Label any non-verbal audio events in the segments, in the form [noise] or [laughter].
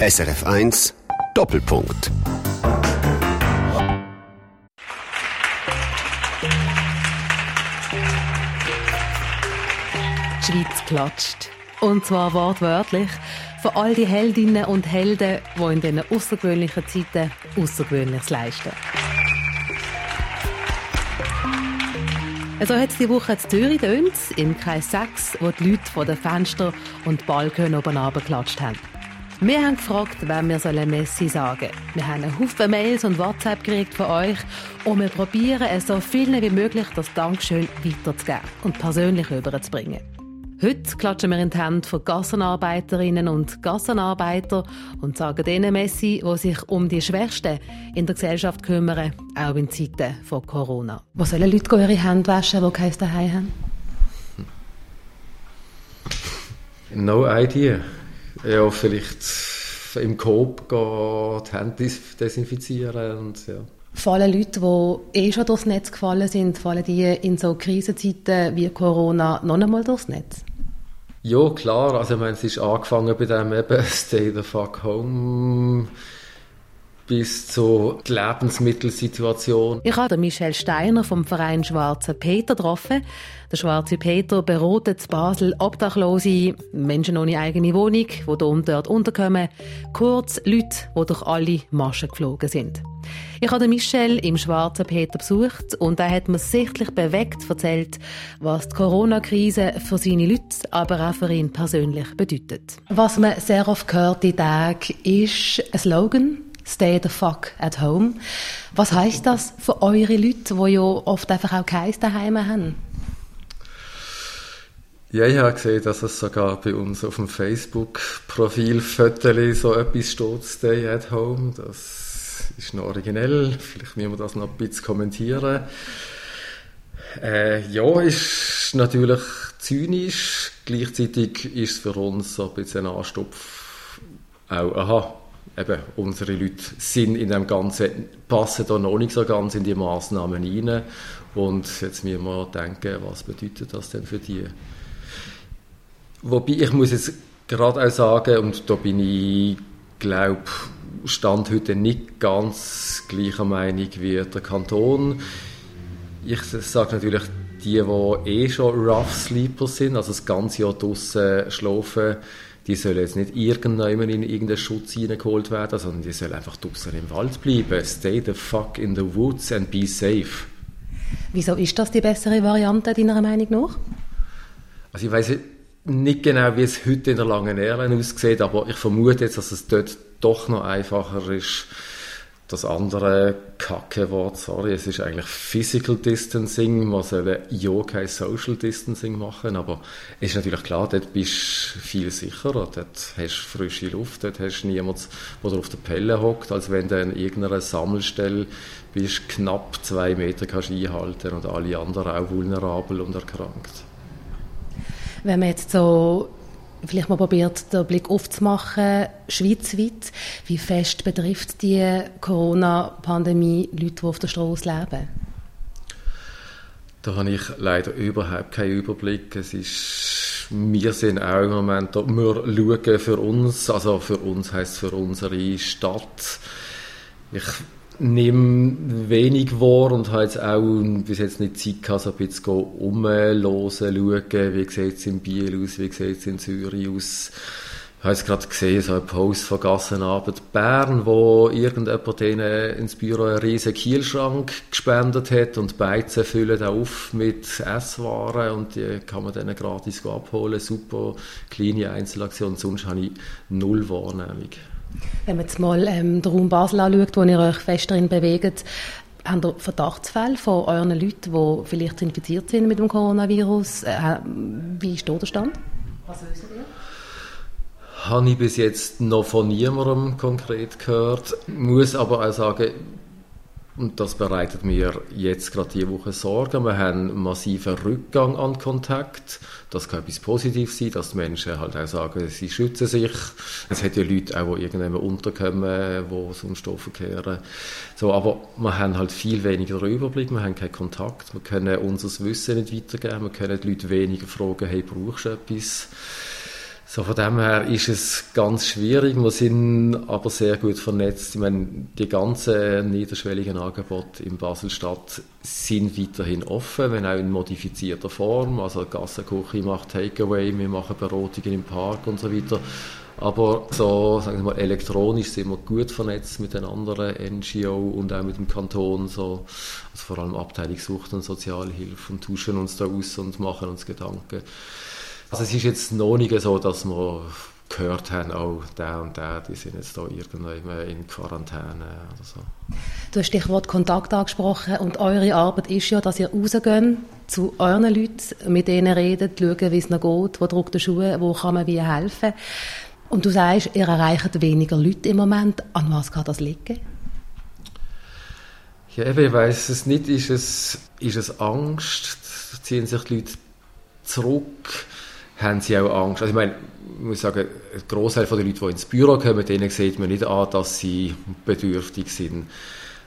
SRF 1 Doppelpunkt. Die Schweiz klatscht. Und zwar wortwörtlich für all die Heldinnen und Helden, die in diesen außergewöhnlichen Zeiten Außergewöhnliches leisten. So hat es die Woche in Zürich tönt, im Kreis 6, wo die Leute von den Fenstern und Balkon oben runtergeklatscht haben. Wir haben gefragt, wer wir sollen Messi sagen Wir haben einen Haufen Mails und WhatsApp gekriegt von euch und wir probieren es so vielen wie möglich das Dankeschön weiterzugeben und persönlich überzubringen. Heute klatschen wir in die Hände von Gassenarbeiterinnen und Gassenarbeiter und sagen denen Messi, die sich um die Schwächsten in der Gesellschaft kümmern, auch in Zeiten von Corona. Wo sollen Leute ihre Hände waschen, die keins daheim haben? No idea. Ja, vielleicht im Coop gehen, die Hände desinfizieren und ja. Fallen Leute, die eh schon durchs Netz gefallen sind, fallen die in so Krisenzeiten wie Corona noch einmal durchs Netz? Ja, klar. Also, ich meine, es ist angefangen bei dem eben [laughs] Stay the fuck home bis zur Lebensmittelsituation. Ich habe Michel Steiner vom Verein Schwarze Peter getroffen. Der Schwarze Peter beratet in Basel Obdachlose, Menschen ohne eigene Wohnung, die hier und dort unterkommen, kurz Leute, die durch alle Maschen geflogen sind. Ich habe Michel im Schwarzen Peter besucht und er hat mir sichtlich bewegt erzählt, was die Corona-Krise für seine Leute, aber auch für ihn persönlich bedeutet. Was man sehr oft hört in Tagen, ist ein Slogan, Stay the fuck at home. Was heißt das für eure Leute, die ja oft einfach auch keins daheim haben? Ja, ich habe gesehen, dass es sogar bei uns auf dem Facebook-Profil so etwas steht, Stay at home. Das ist noch originell. Vielleicht müssen wir das noch ein bisschen kommentieren. Äh, ja, ist natürlich zynisch. Gleichzeitig ist es für uns so ein bisschen ein Anstupf. Auch, aha, eben, unsere Leute sind in dem Ganzen, passen da noch nicht so ganz in die Massnahmen rein. Und jetzt müssen wir denken, was bedeutet das denn für die? Wobei, ich muss jetzt gerade auch sagen, und da bin ich, glaube Stand heute nicht ganz gleicher Meinung wie der Kanton. Ich sage natürlich, die, die eh schon Rough Sleeper sind, also das ganze Jahr draußen schlafen, die sollen jetzt nicht irgendjemand in irgendeinen Schutz reingeholt werden, sondern die sollen einfach draußen im Wald bleiben. Stay the fuck in the woods and be safe. Wieso ist das die bessere Variante, deiner Meinung nach? Also ich weiß nicht genau, wie es heute in der Langen Airline aussieht, aber ich vermute jetzt, dass es dort doch noch einfacher ist, das andere Kacke-Wort, sorry, es ist eigentlich Physical Distancing. Man soll ja kein Social Distancing machen, aber es ist natürlich klar, dort bist du viel sicherer. Dort hast du frische Luft, dort hast du niemanden, der auf der Pelle hockt, als wenn du in irgendeiner Sammelstelle bist, knapp zwei Meter kannst einhalten und alle anderen auch vulnerabel und erkrankt. Wenn man jetzt so vielleicht mal probiert, den Blick aufzumachen, schweizweit. Wie fest betrifft die Corona-Pandemie Leute, die auf der Straße leben? Da habe ich leider überhaupt keinen Überblick. Es ist, wir sind auch im Moment, wir schauen für uns, also für uns heißt für unsere Stadt. Ich nehme wenig wahr und habe jetzt auch bis jetzt nicht Zeit gehabt, so ein bisschen umhören, schauen, wie sieht es in Biel aus, wie sieht es in Zürich aus. Ich habe jetzt gerade gesehen, so ein Post von Gassenabend Bern, wo irgendjemand denen ins Büro einen riesen Kielschrank gespendet hat und Beizen füllen auf mit Esswaren und die kann man dann gratis abholen. Super kleine Einzelaktion, sonst habe ich null Wahrnehmung. Wenn man jetzt mal ähm, den Raum Basel anschaut, wo ihr euch fest darin bewegt, habt ihr Verdachtsfälle von euren Leuten, die vielleicht infiziert sind mit dem Coronavirus? Äh, wie ist der Stand? Was wissen ihr? Habe ich bis jetzt noch von niemandem konkret gehört. Muss aber auch sagen, und das bereitet mir jetzt gerade diese Woche Sorgen. Wir haben einen massiven Rückgang an Kontakt. Das kann etwas Positives sein, dass die Menschen halt auch sagen, sie schützen sich. Es hat ja Leute auch, die irgendwann unterkommen, die sonst verkehren. So, aber wir haben halt viel weniger Überblick, wir haben keinen Kontakt, wir können unser Wissen nicht weitergeben, wir können die Leute weniger fragen, hey, brauchst du etwas? So von dem her ist es ganz schwierig. Wir sind aber sehr gut vernetzt. Ich meine, die ganzen niederschwelligen Angebote in Basel-Stadt sind weiterhin offen, wenn auch in modifizierter Form. Also Gassenküche macht Takeaway, wir machen Beratungen im Park und so weiter. Aber so, sagen wir mal, elektronisch sind wir gut vernetzt mit den anderen NGO und auch mit dem Kanton. So, also vor allem Abteilung Sucht und Sozialhilfe und tauschen uns da aus und machen uns Gedanken. Also es ist jetzt noch nicht so, dass wir gehört haben, oh, der und der, die sind jetzt da irgendwo in Quarantäne oder so. Du hast Stichwort Kontakt angesprochen und eure Arbeit ist ja, dass ihr rausgeht zu euren Leuten, mit denen redet, schauen, wie es ihnen geht, wo drückt der Schuh, wo kann man wie helfen. Und du sagst, ihr erreicht weniger Leute im Moment. An was kann das liegen? Ja, eben, ich weiss es nicht. Ist es, ist es Angst? Ziehen sich die Leute zurück? Haben sie auch Angst. Also ich meine, ich muss sagen, ein Großteil der Leute, die ins Büro kommen, denen sieht man nicht an, dass sie bedürftig sind.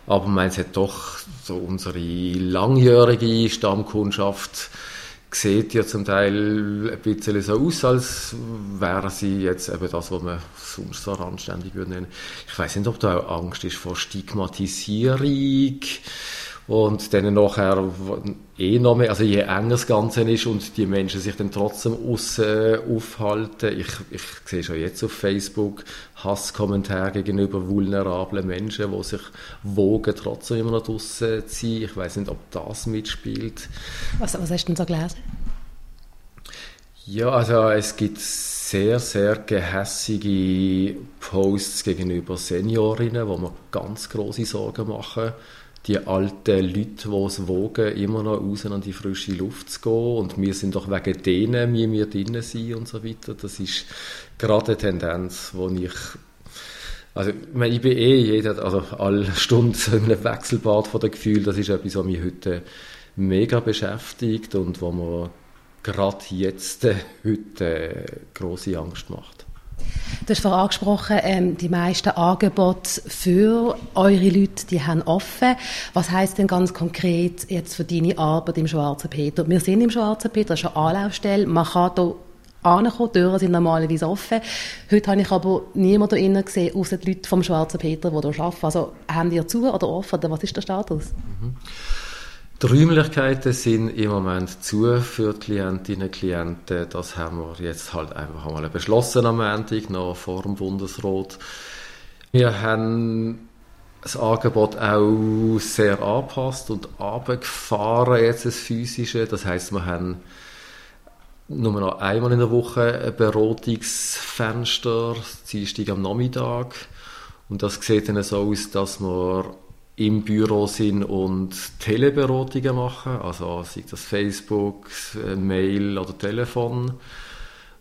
Aber man hat doch so unsere langjährige Stammkundschaft sieht ja zum Teil ein bisschen so aus, als wären sie jetzt eben das, was man sonst so anständig würde nennen. Ich weiß nicht, ob da auch Angst ist vor Stigmatisierung und dann nachher eh noch mehr, also je enger das Ganze ist und die Menschen sich dann trotzdem aussen aufhalten. Ich, ich sehe schon jetzt auf Facebook Hasskommentare gegenüber vulnerablen Menschen, die sich wogen, trotzdem immer noch draussen ziehen. Ich weiß nicht, ob das mitspielt. Was, was hast du denn so gelesen? Ja, also es gibt sehr, sehr gehässige Posts gegenüber Seniorinnen, wo man ganz große Sorgen machen die alten Leute, die es wogen, immer noch raus an die frische Luft zu gehen. Und wir sind doch wegen denen, wie wir drinnen sind und so weiter. Das ist gerade eine Tendenz, wo ich also, ich, meine, ich bin eh jeder, also alle Stunden in einem Wechselbad von den Gefühlen. Das ist etwas, was mich heute mega beschäftigt und wo mir gerade jetzt, äh, heute, äh, große Angst macht. Du hast vorhin angesprochen, ähm, die meisten Angebote für eure Leute, die haben offen. Was heißt denn ganz konkret jetzt für deine Arbeit im Schwarzen Peter? Wir sind im Schwarzen Peter, das ist eine Anlaufstelle. Man kann hier ankommen, die Türen sind normalerweise offen. Heute habe ich aber niemanden innen gesehen, außer die Leute vom Schwarzen Peter, die hier arbeiten. Also haben die zu oder offen? Oder was ist der Status? Mhm. Die Räumlichkeiten sind im Moment zu für die Klientinnen und Klienten. Das haben wir jetzt halt einfach einmal beschlossen am Montag, noch vor dem Bundesrat. Wir haben das Angebot auch sehr angepasst und abgefahren jetzt das Physische. Das heißt, wir haben nur noch einmal in der Woche ein Beratungsfenster, Dienstag am Nachmittag. Und das sieht dann so aus, dass wir im Büro sind und Teleberatungen machen, also sei das Facebook, äh, Mail oder Telefon.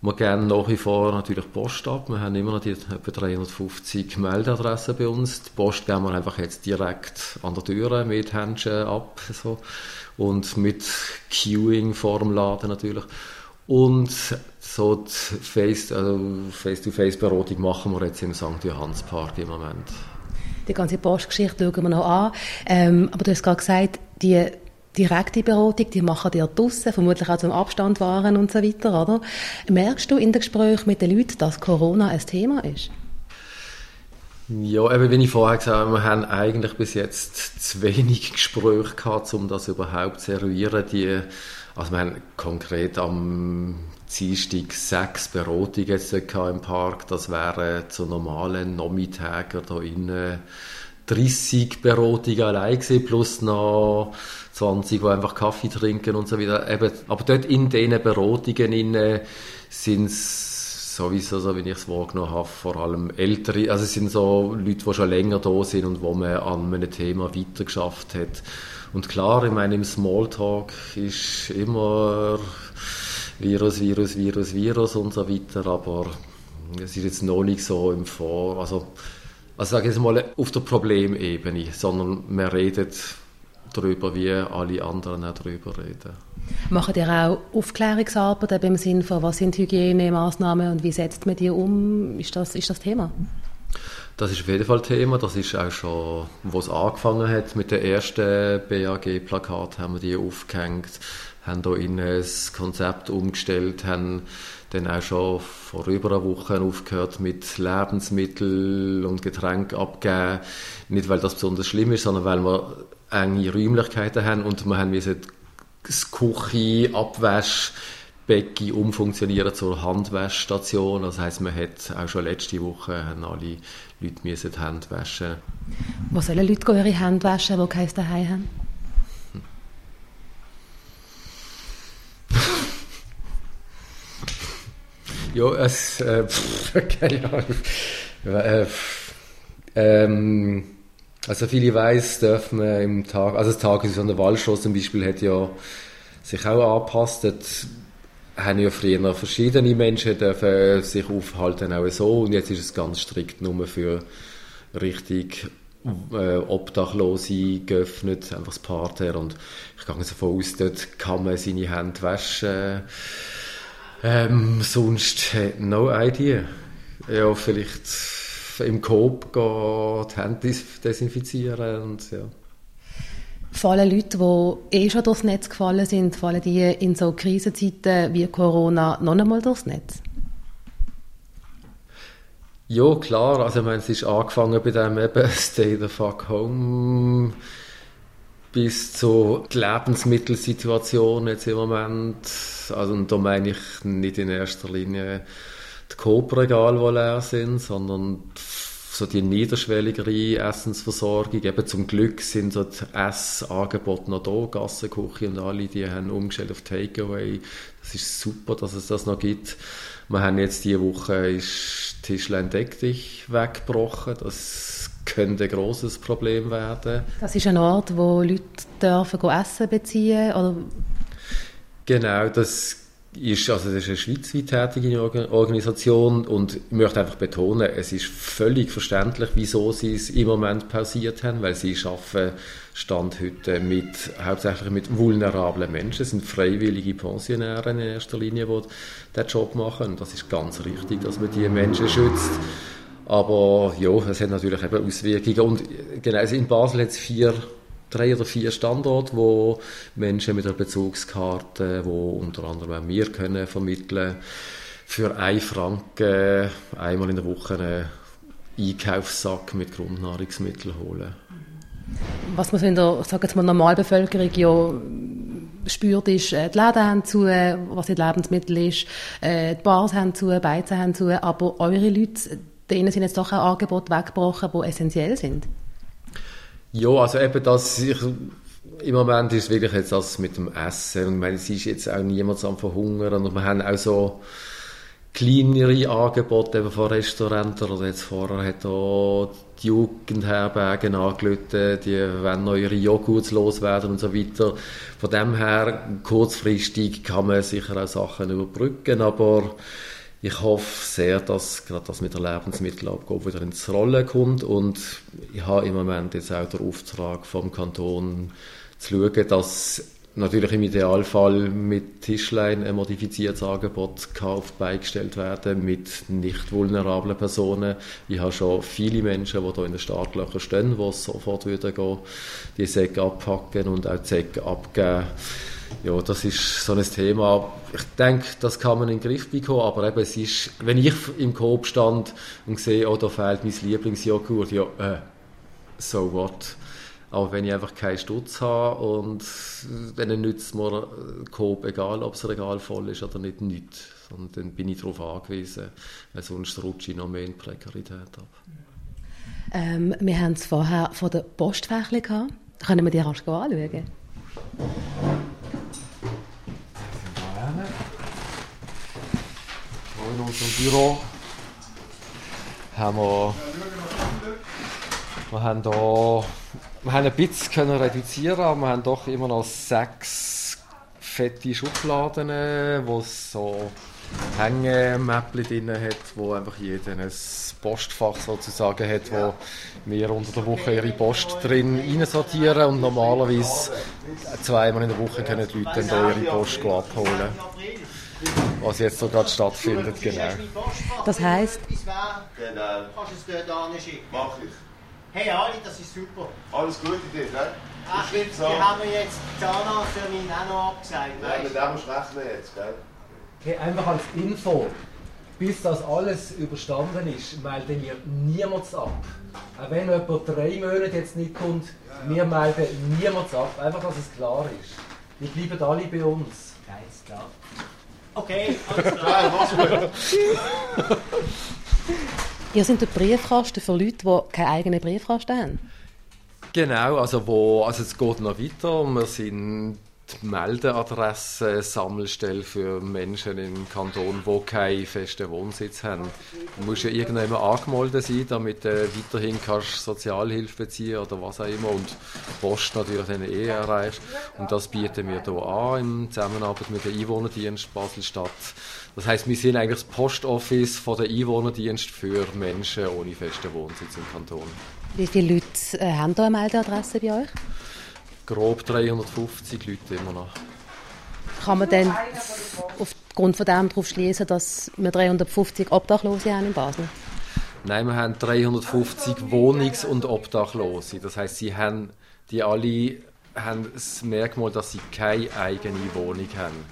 Wir geben nach wie vor natürlich Post ab. Wir haben immer noch die etwa 350 Meldadressen bei uns. Die Post geben wir einfach jetzt direkt an der Tür mit Händchen ab. So. Und mit Queuing vor dem Laden natürlich. Und so die also Face-to-Face-Beratung machen wir jetzt im St. Johanns Park im Moment die ganze Postgeschichte schauen wir noch an. Ähm, aber du hast gerade gesagt, die direkte Beratung, die machen ja draussen, vermutlich auch zum Abstand wahren und so weiter, oder? Merkst du in den Gesprächen mit den Leuten, dass Corona ein Thema ist? Ja, eben wie ich vorher gesagt habe, wir haben eigentlich bis jetzt zu wenig Gespräche gehabt, um das überhaupt zu eruieren. Die, also wir haben konkret am Dienstag sechs Beratungen jetzt im Park. Das wären zu normalen Nachmittagen da innen 30 Beratungen allein gewesen, plus noch 20, die einfach Kaffee trinken und so weiter. Eben, aber dort in diesen Beratungen sind es sowieso, so wie ich es wahrgenommen habe, vor allem ältere, also es sind so Leute, die schon länger da sind und wo man an einem Thema weitergeschafft hat. Und klar, ich meine, im Smalltalk ist immer Virus, Virus, Virus, Virus und so weiter, aber es ist jetzt noch nicht so im Vor... Also, also sage ich jetzt mal auf der Problemebene, sondern man redet darüber, wie alle anderen auch darüber reden. Machen ihr auch Aufklärungsarbeit im Sinne von, was sind Hygienemaßnahmen und wie setzt man die um? Ist das, ist das Thema? Das ist auf jeden Fall Thema. Das ist auch schon, wo es angefangen hat mit dem ersten BAG-Plakat, haben wir die aufgehängt haben da in ein Konzept umgestellt, haben dann auch schon vor über einer Woche aufgehört mit Lebensmitteln und Getränken abgeben. Nicht, weil das besonders schlimm ist, sondern weil wir enge Räumlichkeiten haben und wir haben das Küche, Abwasch, Becken umfunktionieren zur Handwäschstation. Das heißt, man hat auch schon letzte Woche alle Leute müssen die Hände waschen. Wo sollen Leute ihre Hände waschen, die keins daheim haben? Ja, es, äh, [laughs] keine Ahnung. Äh, ähm, also viele ich weiss, dürfen wir im Tag, also das Tages an der Wallstraße zum Beispiel hat ja sich auch angepasst. Dort haben ja früher verschiedene Menschen dürfen sich aufhalten, auch so. Und jetzt ist es ganz strikt nur für richtig äh, Obdachlose geöffnet, einfach das Parterre. Und ich gehe davon aus, dort kann man seine Hände waschen. Ähm, sonst äh, no idea. Ja, vielleicht im Coop gehen, die Hände desinfizieren und ja. Fallen Leute, die eh schon durchs Netz gefallen sind, fallen die in so Krisenzeiten wie Corona noch einmal durchs Netz? Ja, klar. Also, ich meine, es ist angefangen bei dem eben Stay the fuck home bis zu die Lebensmittelsituation jetzt im Moment. Also, und da meine ich nicht in erster Linie die Coop-Regale, die leer sind, sondern so die niederschwelligere Essensversorgung. Eben zum Glück sind so die Essangebote noch da, Gassenküche und alle, die haben umgestellt auf Takeaway. Das ist super, dass es das noch gibt. Wir haben jetzt diese Woche ist Tischlein Deck dich weggebrochen. Das könnte ein grosses Problem werden. Das ist ein Ort, wo Leute dürfen Essen beziehen oder Genau, das ist, also das ist eine schweizweit tätige Organisation und ich möchte einfach betonen, es ist völlig verständlich, wieso sie es im Moment pausiert haben, weil sie arbeiten Stand heute mit, hauptsächlich mit vulnerablen Menschen, es sind freiwillige Pensionäre in erster Linie, die diesen Job machen und das ist ganz richtig, dass man diese Menschen schützt. Aber ja, es hat natürlich eben Auswirkungen und genau, in Basel hat es vier drei oder vier Standorte, wo Menschen mit einer Bezugskarte, wo unter anderem auch wir können vermitteln, für ein Franken einmal in der Woche einen Einkaufssack mit Grundnahrungsmitteln holen. Was man in der sag jetzt mal, Normalbevölkerung ja spürt, ist, äh, die Läden haben zu, was in Lebensmittel ist, äh, die Bars haben zu, Beizen haben zu, aber eure Leute, denen sind jetzt doch auch Angebote weggebrochen, die essentiell sind. Ja, also eben das, ich, im Moment ist wirklich jetzt das mit dem Essen und ich meine, es ist jetzt auch niemand am Verhungern und wir haben auch so kleinere Angebote eben von Restauranten oder jetzt vorher hat auch die Jugendherbergen angerufen, die wollen noch ihre Joghurts loswerden und so weiter. Von dem her, kurzfristig kann man sicher auch Sachen überbrücken, aber ich hoffe sehr, dass gerade das mit der Lebensmittelabgabe wieder ins Rollen kommt. Und ich habe im Moment jetzt auch den Auftrag vom Kanton zu schauen, dass natürlich im Idealfall mit Tischlein ein modifiziertes Angebot gekauft beigestellt werden mit nicht vulnerablen Personen. Ich habe schon viele Menschen, die hier in den Startlöchern stehen, die sofort wieder gehen, die Säcke abpacken und auch die Säcke abgeben ja, das ist so ein Thema. Ich denke, das kann man in den Griff bekommen, aber eben, es ist, wenn ich im Coop stand und sehe, oh, da fehlt mein Lieblingsjoghurt, ja, äh, so what. Aber wenn ich einfach keinen Stutz habe und dann nützt mir Coop, egal ob das Regal voll ist oder nicht, nichts. Und dann bin ich darauf angewiesen, weil sonst rutsche ich noch mehr in Prekarität ab. Ähm, wir haben es vorher von der Postfächle gehabt. Können wir die rasch anschauen? in unserem Büro haben wir, wir haben da, wir haben ein bisschen können reduzieren, aber wir haben doch immer noch sechs fette Schubladen, wo es so Hängemäppchen drin hat, wo einfach jeder ein Postfach sozusagen hat, wo wir unter der Woche ihre Post drin einsortieren und normalerweise zweimal in der Woche können die Leute dann da ihre Post abholen was jetzt so gerade stattfindet, genau. Das heisst? Genau. Kannst du es dort anschicken? Mach ich. Hey Ali, das ist super. Alles gut in dir, gell? Ach, die haben wir jetzt Zahnarzt auch noch abgesagt. Nein, mit dem musst du rechnen jetzt, gell? Hey, einfach als Info, bis das alles überstanden ist, melden wir niemals ab. Auch wenn jemand drei Monate jetzt nicht kommt, wir melden niemals ab. Einfach, dass es klar ist. Die bleiben alle bei uns. Alles klar. Okay, alles klar, mach's gut. [laughs] Ihr seid der Briefkasten für Leute, die keinen eigenen Briefkasten haben. Genau, also, wo, also es geht noch weiter. Wir sind die Meldeadresse Sammelstelle für Menschen im Kanton, die keinen festen Wohnsitz haben. Du musst ja irgendwann angemeldet sein, damit du weiterhin kannst Sozialhilfe beziehen oder was auch immer und Post natürlich dann eh erreichst. Und das bieten wir hier an in Zusammenarbeit mit dem Einwohnerdienst Basel-Stadt. Das heißt, wir sind eigentlich das Postoffice von der Einwohnerdienst für Menschen ohne festen Wohnsitz im Kanton. Wie viele Leute äh, haben da eine Meldeadresse bei euch? Grob 350 Leute immer noch. Kann man dann aufgrund von dem darauf schließen, dass wir 350 Obdachlose haben in Basel? Nein, wir haben 350 Wohnungs- und Obdachlose. Das heißt, sie haben, die alle haben das Merkmal, dass sie keine eigene Wohnung haben.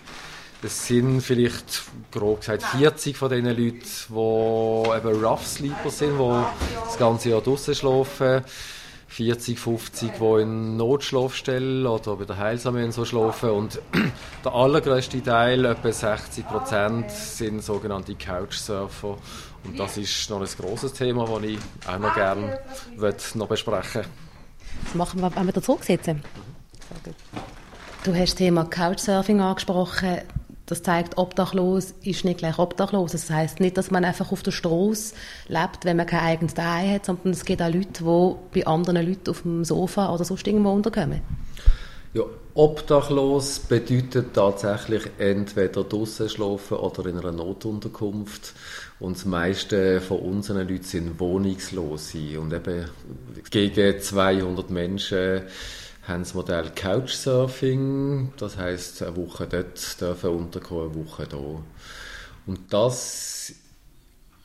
Das sind vielleicht, grob gesagt, 40 von diesen Leuten, die eben Rough Sleeper sind, die das ganze Jahr draußen schlafen. 40, 50, die in Notschlafstellen oder bei der Heilsarmee so schlafen. Und [clears throat] der allergrößte Teil, etwa 60 Prozent, sind sogenannte Couchsurfer. Und das ist noch ein grosses Thema, das ich auch noch gerne noch besprechen Das machen wir, wenn wir da zurücksitzen. Du hast das Thema Couchsurfing angesprochen. Das zeigt, obdachlos ist nicht gleich obdachlos. Das heißt nicht, dass man einfach auf der Straße lebt, wenn man kein eigenes Daheim hat, sondern es gibt auch Leute, die bei anderen Leuten auf dem Sofa oder sonst irgendwo unterkommen. Ja, obdachlos bedeutet tatsächlich entweder draußen schlafen oder in einer Notunterkunft. Und das meiste von unseren Leuten sind wohnungslose. Und eben gegen 200 Menschen haben das Modell Couchsurfing, das heißt eine Woche dort dürfen unterkommen, eine Woche da. Und das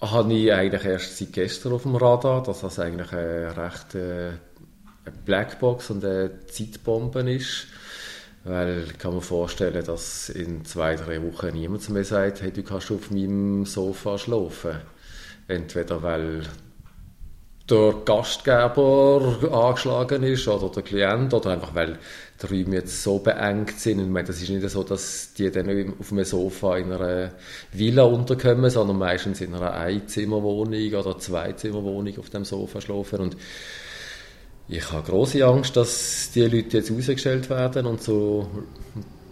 habe ich eigentlich erst seit gestern auf dem Radar, dass das eigentlich eine rechte Blackbox und eine Zeitbombe ist. Weil ich kann mir vorstellen, dass in zwei, drei Wochen niemand mir sagt, hey, du kannst auf meinem Sofa schlafen. Entweder weil der Gastgeber angeschlagen ist oder der Klient oder einfach weil die Räume jetzt so beengt sind. ich meine, das ist nicht so, dass die dann auf einem Sofa in einer Villa unterkommen, sondern meistens in einer Einzimmerwohnung oder Zweizimmerwohnung auf dem Sofa schlafen und ich habe große Angst, dass die Leute jetzt ausgestellt werden und so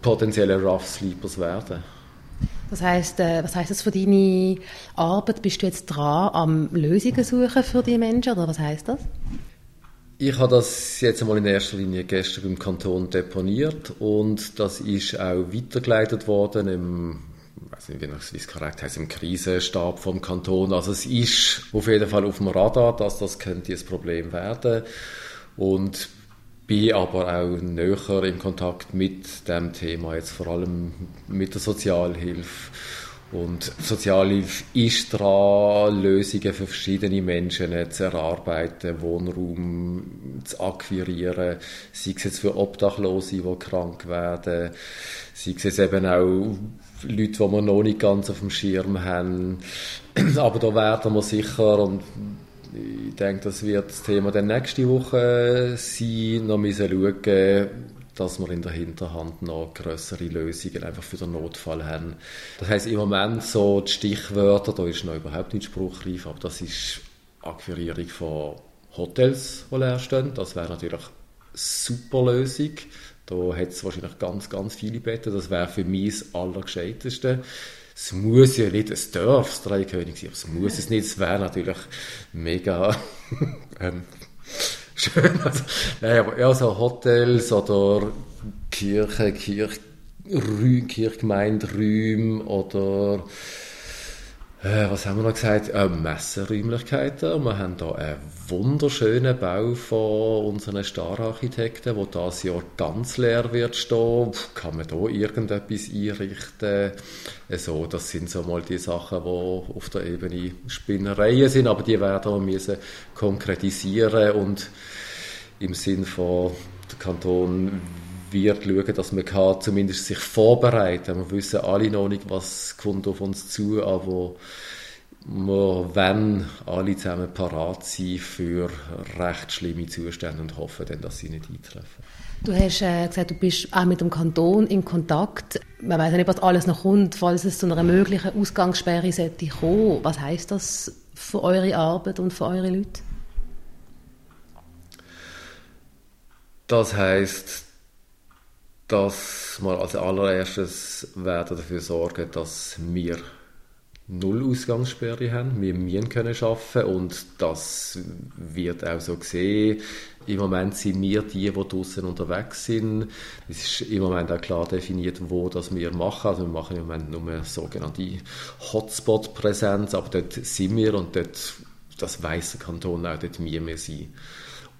potenzielle Rough Sleepers werden. Das heißt, äh, was heißt das für deine Arbeit? Bist du jetzt dran am Lösungen suchen für die Menschen oder was heißt das? Ich habe das jetzt einmal in erster Linie gestern beim Kanton deponiert und das ist auch weitergeleitet worden im weiß nicht, wie es korrekt heißt, im Krisenstab vom Kanton. Also es ist auf jeden Fall auf dem Radar, dass das könnte ein Problem werden und bin aber auch näher im Kontakt mit dem Thema, jetzt vor allem mit der Sozialhilfe. Und Sozialhilfe ist dran, Lösungen für verschiedene Menschen zu erarbeiten, Wohnraum zu akquirieren, sei es jetzt für Obdachlose, die krank werden, sei es eben auch Leute, die wir noch nicht ganz auf dem Schirm haben. [clears throat] Aber da werden wir sicher, und ich denke, das wird das Thema der nächste Woche sein, noch müssen schauen, dass wir in der Hinterhand noch größere Lösungen einfach für den Notfall haben. Das heißt im Moment so die Stichwörter, da ist noch überhaupt nicht spruchreif, aber das ist Akquirierung von Hotels, die leer stehen. Das wäre natürlich eine super Lösung. Da hat es wahrscheinlich ganz, ganz viele Betten. Das wäre für mich das Allergescheiteste es muss ja nicht, es darf das Dreikönig sein, aber es muss es nicht, es wäre natürlich mega [laughs] ähm, schön. Also, nein, aber ja, so Hotels oder Kirche, Kirch, Kirchgemeinderäume oder äh, was haben wir noch gesagt? Äh, Messeräumlichkeiten. Wir haben hier einen wunderschönen Bau von unseren Star-Architekten, der dieses Jahr ganz leer wird stehen. Kann man hier irgendetwas einrichten? Also, das sind so mal die Sachen, die auf der Ebene Spinnereien sind, aber die werden wir müssen konkretisieren und im Sinn von der Kanton wird schauen, dass man kann zumindest sich vorbereiten. Wir wissen alle noch nicht, was kommt auf uns zu, aber wir wollen alle zusammen parat sein für recht schlimme Zustände und hoffen dann, dass sie nicht eintreffen. Du hast äh, gesagt, du bist auch mit dem Kanton in Kontakt. Man weiß nicht, was alles noch kommt, falls es zu einer möglichen Ausgangssperre sollte kommen. Was heißt das für eure Arbeit und für eure Leute? Das heißt, dass wir als allererstes werden dafür sorgen, dass wir null Ausgangssperre haben. Wir müssen können arbeiten und das wird auch so gesehen. Im Moment sind wir die, die draußen unterwegs sind. Es ist im Moment auch klar definiert, wo das wir machen. Also wir machen im Moment nur sogenannte Hotspot-Präsenz, aber dort sind wir und dort, das der Kanton auch, dort müssen wir sein.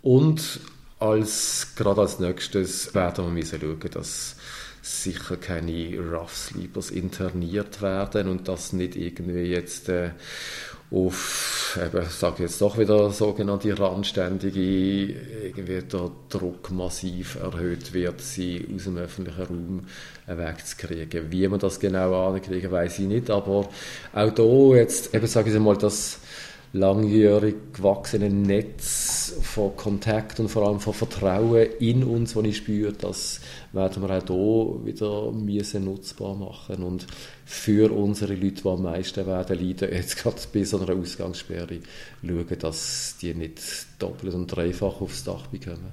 Und als, gerade als nächstes werden wir schauen, dass sicher keine Rough Sleepers interniert werden und dass nicht irgendwie jetzt äh, auf, eben, sage jetzt doch wieder sogenannte Randständige, irgendwie der Druck massiv erhöht wird, sie aus dem öffentlichen Raum wegzukriegen. Wie man das genau ankriegen, weiß ich nicht, aber auch da jetzt, eben sage ich mal, das langjährig gewachsene Netz von Kontakt und vor allem von Vertrauen in uns, das ich spüre, das werden wir auch hier wieder müssen nutzbar machen und für unsere Leute, die am meisten werden leiden, jetzt gerade bei so einer Ausgangssperre, schauen, dass die nicht doppelt und dreifach aufs Dach bekommen.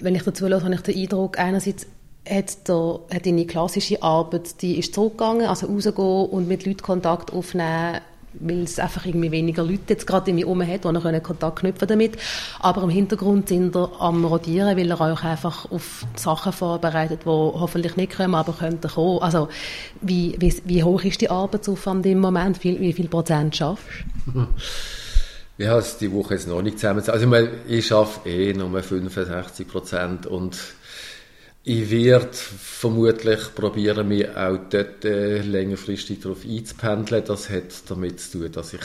Wenn ich dazu höre, habe ich den Eindruck, einerseits hat, der, hat deine klassische Arbeit, die ist zurückgegangen, also rausgehen und mit Leuten Kontakt aufnehmen, weil es einfach irgendwie weniger Leute jetzt gerade in mir herum hat, die können Kontakt knüpfen damit. Aber im Hintergrund sind er am Rodieren, weil er euch einfach auf Sachen vorbereitet, die hoffentlich nicht kommen, aber könnten kommen. Also wie, wie, wie hoch ist die Arbeitsaufwand im Moment? Wie, wie viel Prozent schaffst du? Ich habe es die Woche jetzt noch nicht zusammen. Also ich arbeite eh nur 65 Prozent und ich werde vermutlich probieren, mich auch dort äh, längerfristig darauf einzupendeln. Das hat damit zu tun, dass ich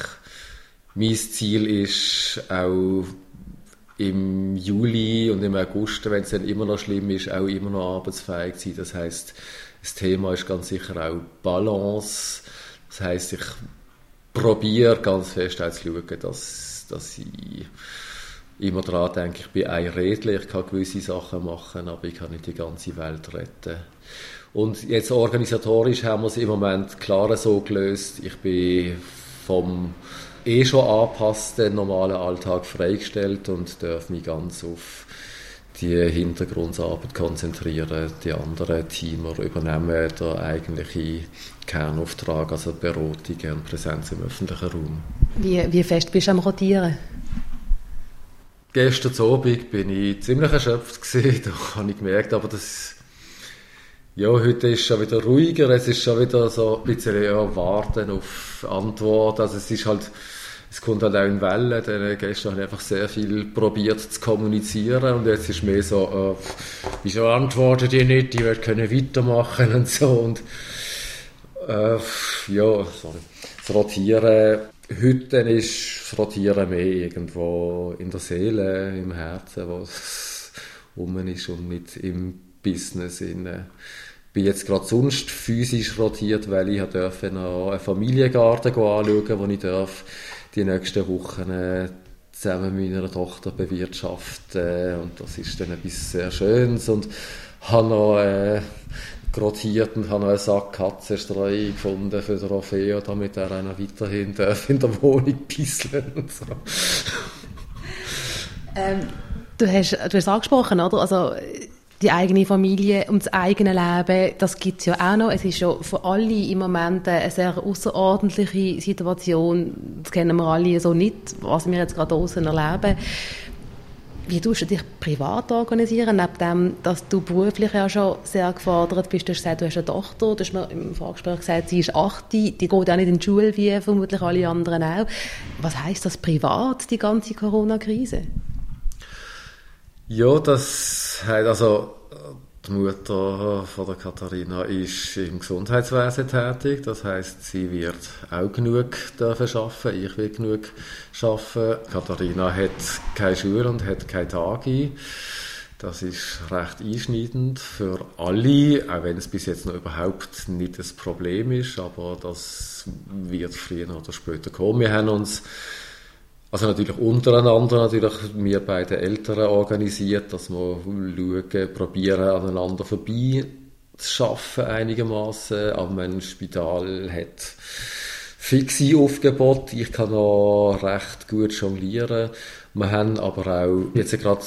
mein Ziel ist, auch im Juli und im August, wenn es dann immer noch schlimm ist, auch immer noch arbeitsfähig zu sein. Das heißt, das Thema ist ganz sicher auch Balance. Das heißt, ich probiere ganz fest auch zu schauen, dass, dass ich immer daran denke, ich bin ein Redler, ich kann gewisse Sachen machen, aber ich kann nicht die ganze Welt retten. Und jetzt organisatorisch haben wir es im Moment klar so gelöst. Ich bin vom eh schon angepassten normalen Alltag freigestellt und darf mich ganz auf die Hintergrundarbeit konzentrieren. Die anderen Teamer übernehmen den eigentlichen Kernauftrag, also Beratungen und Präsenz im öffentlichen Raum. Wie, wie fest bist du am Rotieren? Gestern Abend bin ich ziemlich erschöpft gewesen, [laughs] da habe ich gemerkt, aber das, ja, heute ist schon wieder ruhiger, es ist schon wieder so ein bisschen, ja, warten auf Antwort, also es ist halt, es kommt halt auch in Wellen, denn gestern habe ich einfach sehr viel probiert zu kommunizieren und jetzt ist mehr so, äh, wieso antworten die nicht, die können weitermachen [laughs] und so und, äh, ja, sorry, das Rotieren, Heute ist das Rotieren mehr irgendwo in der Seele, im Herzen, wo es rum ist und nicht im Business. Ich bin jetzt gerade sonst physisch rotiert, weil ich noch einen Familiengarten anschauen, wo ich darf die nächsten Wochen äh, zusammen mit meiner Tochter bewirtschaften und das ist dann etwas sehr Schönes und habe noch äh, grottiert und habe noch einen Sack Katzenstreu gefunden für den Roffeo, damit er auch noch weiterhin in der Wohnung pisseln und so. Ähm, du, hast, du hast es angesprochen, oder? Also, die eigene Familie und das eigene Leben, das gibt es ja auch noch. Es ist ja für alle im Moment eine sehr außerordentliche Situation. Das kennen wir alle so nicht, was wir jetzt gerade draußen erleben. Wie tust du dich privat organisieren, neben dem, dass du beruflich ja schon sehr gefordert bist? Du hast gesagt, du hast eine Tochter, du hast mir im Vorgespräch gesagt, sie ist 8, die geht auch nicht in die Schule, wie vermutlich alle anderen auch. Was heißt das privat, die ganze Corona-Krise? Ja, das heißt also die Mutter von der Katharina ist im Gesundheitswesen tätig, das heißt, sie wird auch genug dürfen arbeiten, ich will genug arbeiten. Katharina hat keine Schule und hat keine Tage. Das ist recht einschneidend für alle, auch wenn es bis jetzt noch überhaupt nicht das Problem ist, aber das wird früher oder später kommen. Wir haben uns also natürlich untereinander, natürlich wir beide Eltern organisiert, dass wir schauen, probieren aneinander vorbei zu schaffen einigermaßen. Aber mein Spital hat fixe Aufgebote. Ich kann auch recht gut jonglieren. Wir haben aber auch, jetzt gerade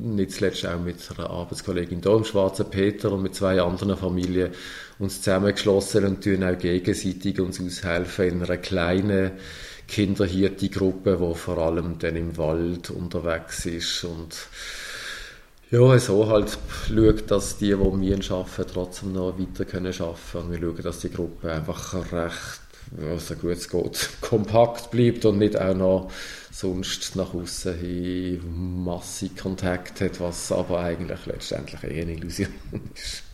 nicht zuletzt auch mit einer Arbeitskollegin hier im Schwarzen Peter und mit zwei anderen Familien uns zusammengeschlossen und tun auch gegenseitig uns aushelfen in einer kleinen Kinderhirte-Gruppe, die vor allem dann im Wald unterwegs ist und ja, so halt schaut, dass die, die wir arbeiten, trotzdem noch weiter können arbeiten und wir schauen, dass die Gruppe einfach recht ja, so gut es geht, [laughs] kompakt bleibt und nicht auch noch sonst nach außen hin massig Kontakt hat, was aber eigentlich letztendlich eh eine Illusion [laughs] ist.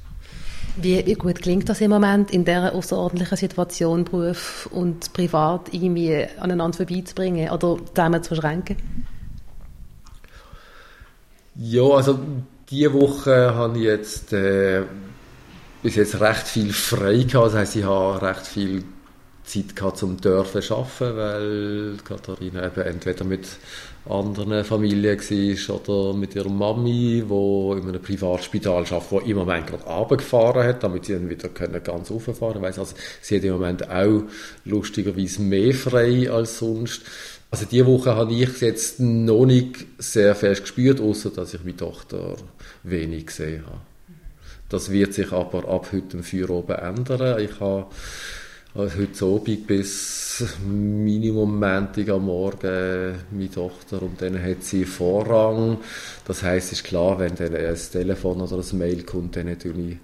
Wie, wie, gut klingt das im Moment, in dieser außerordentlichen Situation Beruf und Privat irgendwie aneinander vorbeizubringen oder zusammen zu verschränken? Ja, also diese Woche habe ich jetzt äh, bis jetzt recht viel frei gehabt. Das heisst, ich habe recht viel Zeit gehabt, um dürfen arbeiten, weil Katharina eben entweder mit anderen Familien war oder mit ihrer Mami, die in einem Privatspital arbeitet, die im Moment gerade runtergefahren hat, damit sie dann wieder können ganz rauffahren können. Also sie hat im Moment auch lustigerweise mehr frei als sonst. Also diese Woche habe ich es jetzt noch nicht sehr fest gespürt, außer dass ich meine Tochter wenig gesehen habe. Das wird sich aber ab heute um 4 oben ändern. Ich habe also heute Abend bis Minimum Montag am Morgen meine Tochter und dann hat sie Vorrang. Das heißt, ist klar, wenn dann ein Telefon oder ein Mail kommt, dann natürlich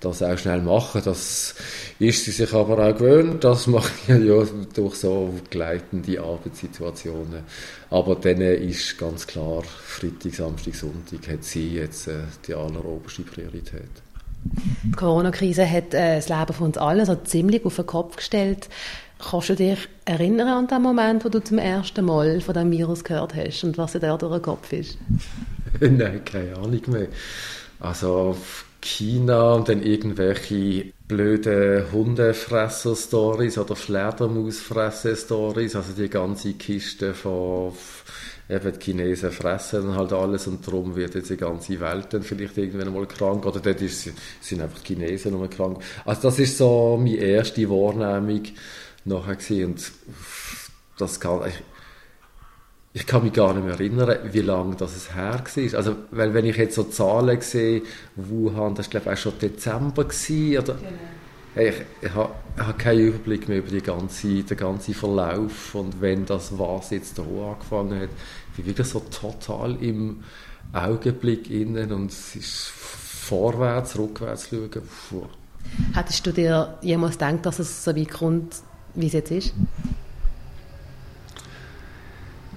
das auch schnell machen. Das ist sie sich aber auch gewöhnt. Das mache ich ja durch so gleitende Arbeitssituationen. Aber dann ist ganz klar, Freitag, Samstag, Sonntag hat sie jetzt äh, die alleroberste Priorität. Die Corona-Krise hat äh, das Leben von uns allen so ziemlich auf den Kopf gestellt. Kannst du dich erinnern an den Moment, wo du zum ersten Mal von diesem Virus gehört hast und was dir durch den Kopf ist? [laughs] Nein, keine Ahnung mehr. Also China und dann irgendwelche blöde Hundefresser-Stories oder Fledermausfresser-Stories, also die ganze Kiste von eben die Chinesen fressen halt alles und darum wird jetzt die ganze Welt dann vielleicht irgendwann mal krank oder dort ist, sind einfach die Chinesen nur krank. Also das ist so meine erste Wahrnehmung nachher gewesen. und das kann, ich, ich kann mich gar nicht mehr erinnern, wie lange das her war. Also, weil wenn ich jetzt so Zahlen sehe, Wuhan, das war glaube ich auch schon Dezember gewesen, oder? Genau. Hey, ich, ich habe hab keinen Überblick mehr über die ganze, den ganzen Verlauf und wenn das was jetzt hier angefangen hat. Ich bin wirklich so total im Augenblick innen und es ist vorwärts, rückwärts schauen. Puh. Hättest du dir jemals gedacht, dass es so weit kommt, wie es jetzt ist?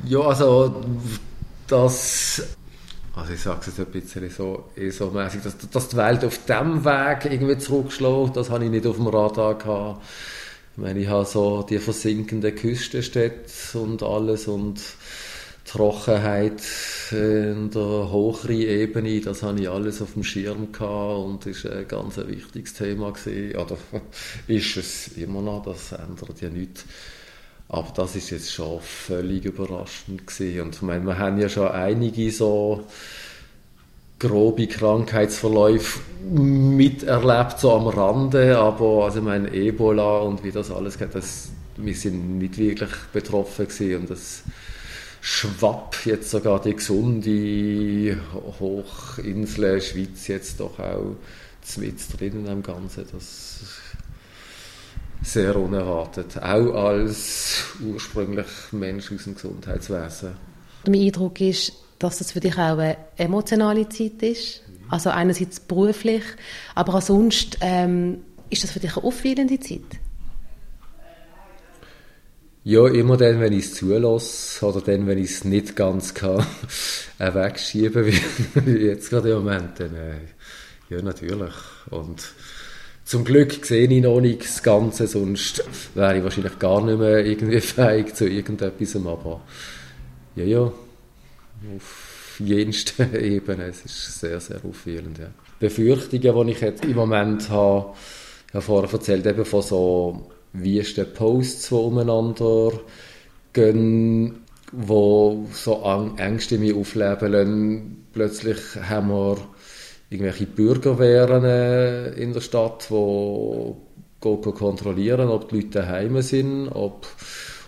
Ja, also das also ich sage es ein bisschen so ESO-mäßig, dass, dass die Welt auf dem Weg irgendwie zurückschlägt, das habe ich nicht auf dem Radar gehabt. Ich meine, ich habe so die versinkenden Küstenstädte und alles und Trockenheit in der höheren Ebene, das habe ich alles auf dem Schirm gehabt und ist ein ganz wichtiges Thema gewesen. Oder [laughs] ist es immer noch, das ändert ja nichts. Aber das ist jetzt schon völlig überraschend gewesen. Und ich meine, wir haben ja schon einige so grobe Krankheitsverläufe miterlebt, so am Rande, aber also ich meine, Ebola und wie das alles geht, das, wir sind nicht wirklich betroffen gewesen. Und das schwapp jetzt sogar die gesunde Hochinsel Schweiz jetzt doch auch mit drinnen am Ganzen, das sehr unerwartet. Auch als ursprünglich Mensch aus dem Gesundheitswesen. Mein Eindruck ist, dass das für dich auch eine emotionale Zeit ist. Also einerseits beruflich, aber auch sonst ähm, ist das für dich eine auffallende Zeit? Ja, immer dann, wenn ich es zulasse oder dann, wenn ich es nicht ganz kann, [laughs] äh, wegschieben, wie, [laughs] wie jetzt gerade im Moment. Dann, äh, ja, natürlich. Und zum Glück sehe ich noch nicht das Ganze, sonst wäre ich wahrscheinlich gar nicht mehr irgendwie [laughs] fähig zu irgendetwas. Aber ja, ja, auf jensten [laughs] Ebenen. Es ist sehr, sehr auffallend. Ja. Befürchtungen, die ich jetzt im Moment habe, ich habe vorher erzählt, eben von so wüsten Posts, die umeinander gehen, wo so Ängste in mir aufleben. Plötzlich haben wir irgendwelche Bürgerwehren äh, in der Stadt, die kontrollieren, ob die Leute daheim sind, ob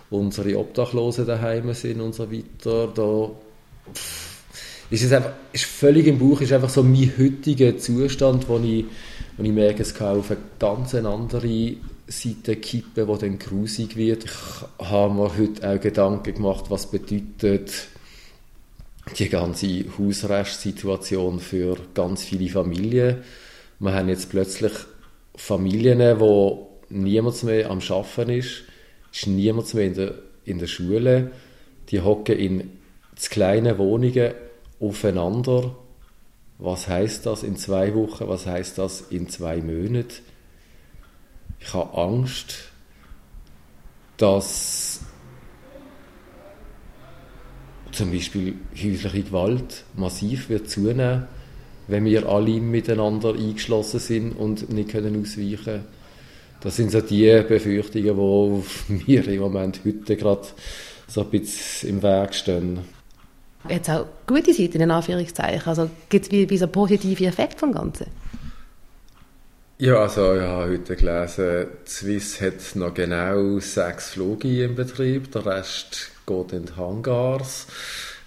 unsere Obdachlosen daheim sind und so weiter. Da ist es einfach, ist völlig im Buch, ist einfach so mein heutiger Zustand, wo ich, wo ich merke, es kann auf eine ganz andere Seite kippen, die dann grusig wird. Ich habe mir heute auch Gedanken gemacht, was bedeutet die ganze Hausrestsituation für ganz viele Familien. Wir haben jetzt plötzlich Familien, wo niemand mehr am Arbeiten ist, ist niemand mehr in der, in der Schule, die hocken in kleinen Wohnungen aufeinander. Was heißt das in zwei Wochen? Was heißt das in zwei Monaten? Ich habe Angst, dass zum Beispiel häusliche Gewalt massiv wird zunehmen, wenn wir alle miteinander eingeschlossen sind und nicht können ausweichen können. Das sind so die Befürchtungen, die [laughs] mir im Moment heute gerade so ein bisschen im Weg stehen. Jetzt auch gute Seiten, in Anführungszeichen. Also gibt es wie, wie so einen positiven Effekt vom Ganzen? Ja, also ich habe heute gelesen, die Swiss hat noch genau sechs Flüge im Betrieb, der Rest geht in die Hangars.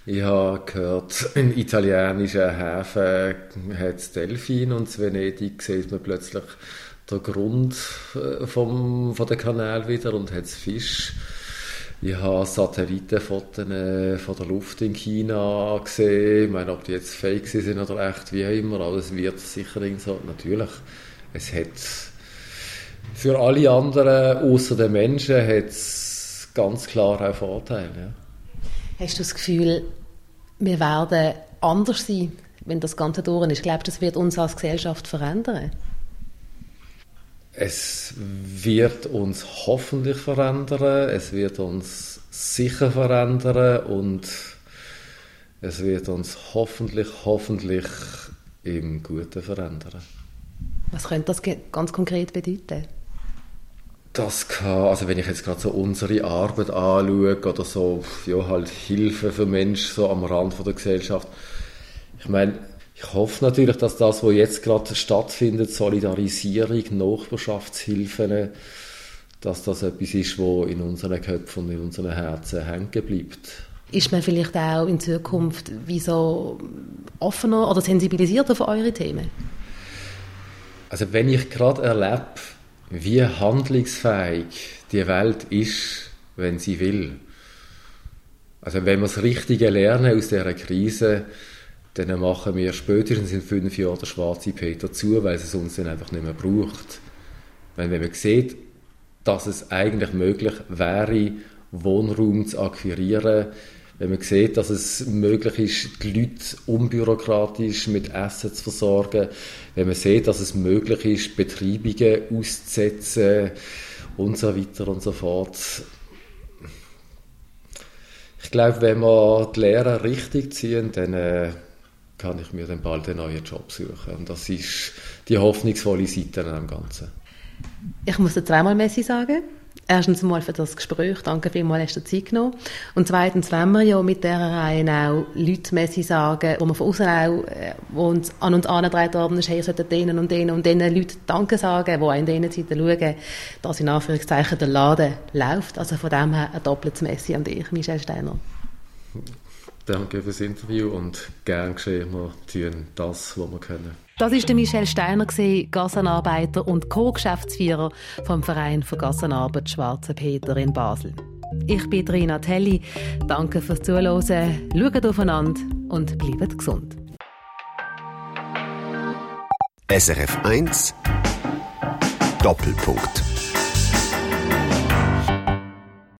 Ich habe gehört, [laughs] in italienischen Häfen hat es Delfin und in Venedig sieht man plötzlich den Grund äh, vom, von den Kanal wieder und hat Fisch. Ich habe Satellitenfotos äh, von der Luft in China gesehen. Ich meine, ob die jetzt fake sind oder echt, wie auch immer, aber es wird sicher so. Natürlich, es hat für alle anderen, außer den Menschen, hat es ganz klar auch Vorteile. Ja. Hast du das Gefühl, wir werden anders sein, wenn das Ganze durch ist? Ich glaube, das wird uns als Gesellschaft verändern. Es wird uns hoffentlich verändern, es wird uns sicher verändern und es wird uns hoffentlich, hoffentlich im Guten verändern. Was könnte das ganz konkret bedeuten? Das kann, also wenn ich jetzt gerade so unsere Arbeit anschaue oder so, ja, halt Hilfe für Menschen so am Rand von der Gesellschaft. Ich meine, ich hoffe natürlich, dass das, was jetzt gerade stattfindet, Solidarisierung, Nachbarschaftshilfen, dass das etwas ist, was in unseren Köpfen und in unseren Herzen hängen bleibt. Ist man vielleicht auch in Zukunft wie so offener oder sensibilisierter für eure Themen? Also wenn ich gerade erlebe, wie handlungsfähig die Welt ist, wenn sie will. Also wenn wir das Richtige lernen aus dieser Krise, dann machen wir spätestens in fünf Jahren den schwarze Peter zu, weil es uns dann einfach nicht mehr braucht. Wenn, wenn man sieht, dass es eigentlich möglich wäre, Wohnraum zu akquirieren, wenn man sieht, dass es möglich ist, die Leute unbürokratisch mit Essen zu versorgen, wenn man sieht, dass es möglich ist, Betreibungen auszusetzen und so weiter und so fort. Ich glaube, wenn wir die Lehrer richtig ziehen, dann äh, kann ich mir dann bald einen neuen Job suchen. Und das ist die hoffnungsvolle Seite an dem Ganzen. Ich muss dir zweimal Messi sagen. Erstens mal für das Gespräch, danke vielmals, hast du Zeit genommen. Und zweitens wenn wir ja mit dieser Reihe auch Leute sagen, wo wir von außen auch, äh, wo uns an uns angetragen worden ist, hey, ihr solltet denen und denen und denen Leuten Danke sagen, die auch in diesen Zeiten schauen, dass in Anführungszeichen der Laden läuft. Also von dem her ein doppeltes Messi an dich, Michel Steiner. Danke für das Interview und gern geschehen, wir tun das, was wir können. Das ist der Michel Steiner, Gassenarbeiter und Co-Geschäftsführer vom Verein für Gassenarbeit Schwarze Peter in Basel. Ich bin Rina Telli. Danke fürs Zuhören. Schaut aufeinander und bleibt gesund. SRF 1 Doppelpunkt